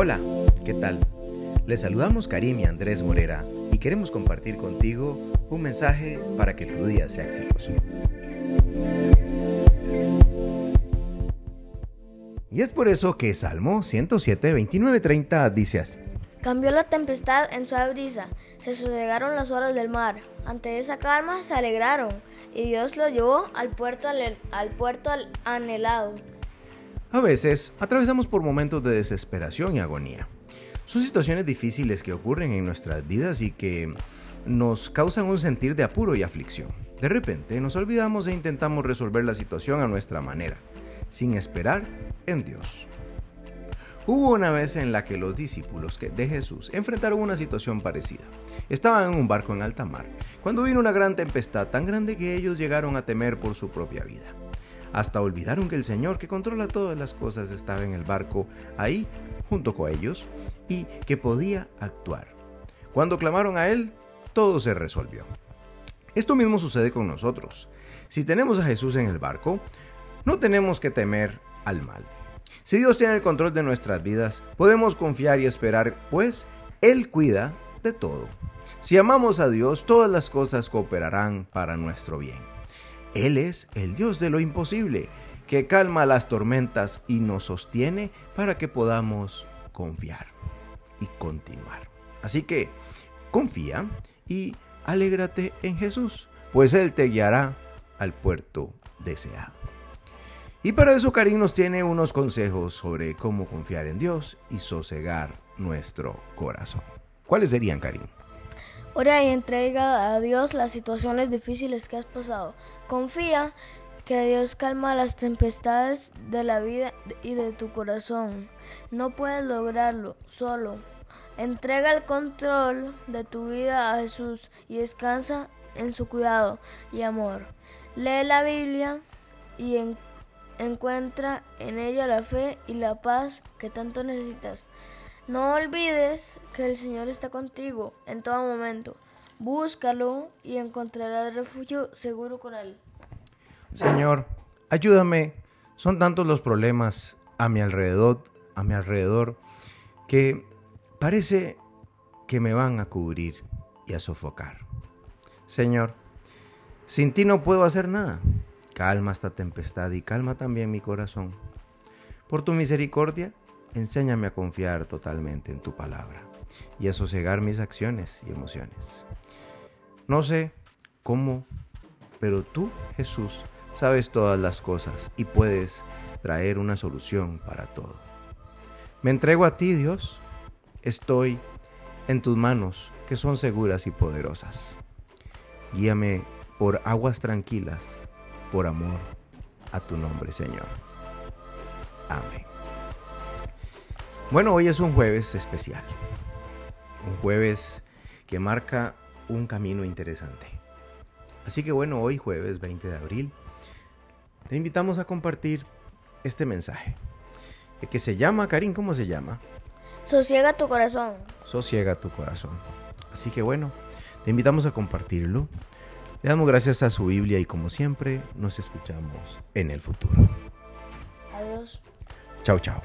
Hola, ¿qué tal? Les saludamos Karim y Andrés Morera y queremos compartir contigo un mensaje para que tu día sea exitoso. Y es por eso que Salmo 107, 29, 30 dice así. Cambió la tempestad en suave brisa, se sosegaron las olas del mar. Ante esa calma se alegraron y Dios lo llevó al puerto, al puerto anhelado. A veces atravesamos por momentos de desesperación y agonía. Son situaciones difíciles que ocurren en nuestras vidas y que nos causan un sentir de apuro y aflicción. De repente nos olvidamos e intentamos resolver la situación a nuestra manera, sin esperar en Dios. Hubo una vez en la que los discípulos de Jesús enfrentaron una situación parecida. Estaban en un barco en alta mar, cuando vino una gran tempestad tan grande que ellos llegaron a temer por su propia vida. Hasta olvidaron que el Señor que controla todas las cosas estaba en el barco ahí junto con ellos y que podía actuar. Cuando clamaron a Él, todo se resolvió. Esto mismo sucede con nosotros. Si tenemos a Jesús en el barco, no tenemos que temer al mal. Si Dios tiene el control de nuestras vidas, podemos confiar y esperar, pues Él cuida de todo. Si amamos a Dios, todas las cosas cooperarán para nuestro bien. Él es el Dios de lo imposible, que calma las tormentas y nos sostiene para que podamos confiar y continuar. Así que confía y alégrate en Jesús, pues Él te guiará al puerto deseado. Y para eso Karim nos tiene unos consejos sobre cómo confiar en Dios y sosegar nuestro corazón. ¿Cuáles serían, Karim? Ora y entrega a Dios las situaciones difíciles que has pasado. Confía que Dios calma las tempestades de la vida y de tu corazón. No puedes lograrlo solo. Entrega el control de tu vida a Jesús y descansa en su cuidado y amor. Lee la Biblia y en Encuentra en ella la fe y la paz que tanto necesitas. No olvides que el Señor está contigo en todo momento. Búscalo y encontrarás refugio seguro con Él. Señor, ayúdame. Son tantos los problemas a mi alrededor, a mi alrededor, que parece que me van a cubrir y a sofocar. Señor, sin ti no puedo hacer nada. Calma esta tempestad y calma también mi corazón. Por tu misericordia, enséñame a confiar totalmente en tu palabra y a sosegar mis acciones y emociones. No sé cómo, pero tú, Jesús, sabes todas las cosas y puedes traer una solución para todo. Me entrego a ti, Dios. Estoy en tus manos, que son seguras y poderosas. Guíame por aguas tranquilas por amor a tu nombre, Señor. Amén. Bueno, hoy es un jueves especial. Un jueves que marca un camino interesante. Así que bueno, hoy jueves 20 de abril, te invitamos a compartir este mensaje. Que se llama, Karim, ¿cómo se llama? Sosiega tu corazón. Sosiega tu corazón. Así que bueno, te invitamos a compartirlo le damos gracias a su Biblia y como siempre nos escuchamos en el futuro. Adiós. Chao, chao.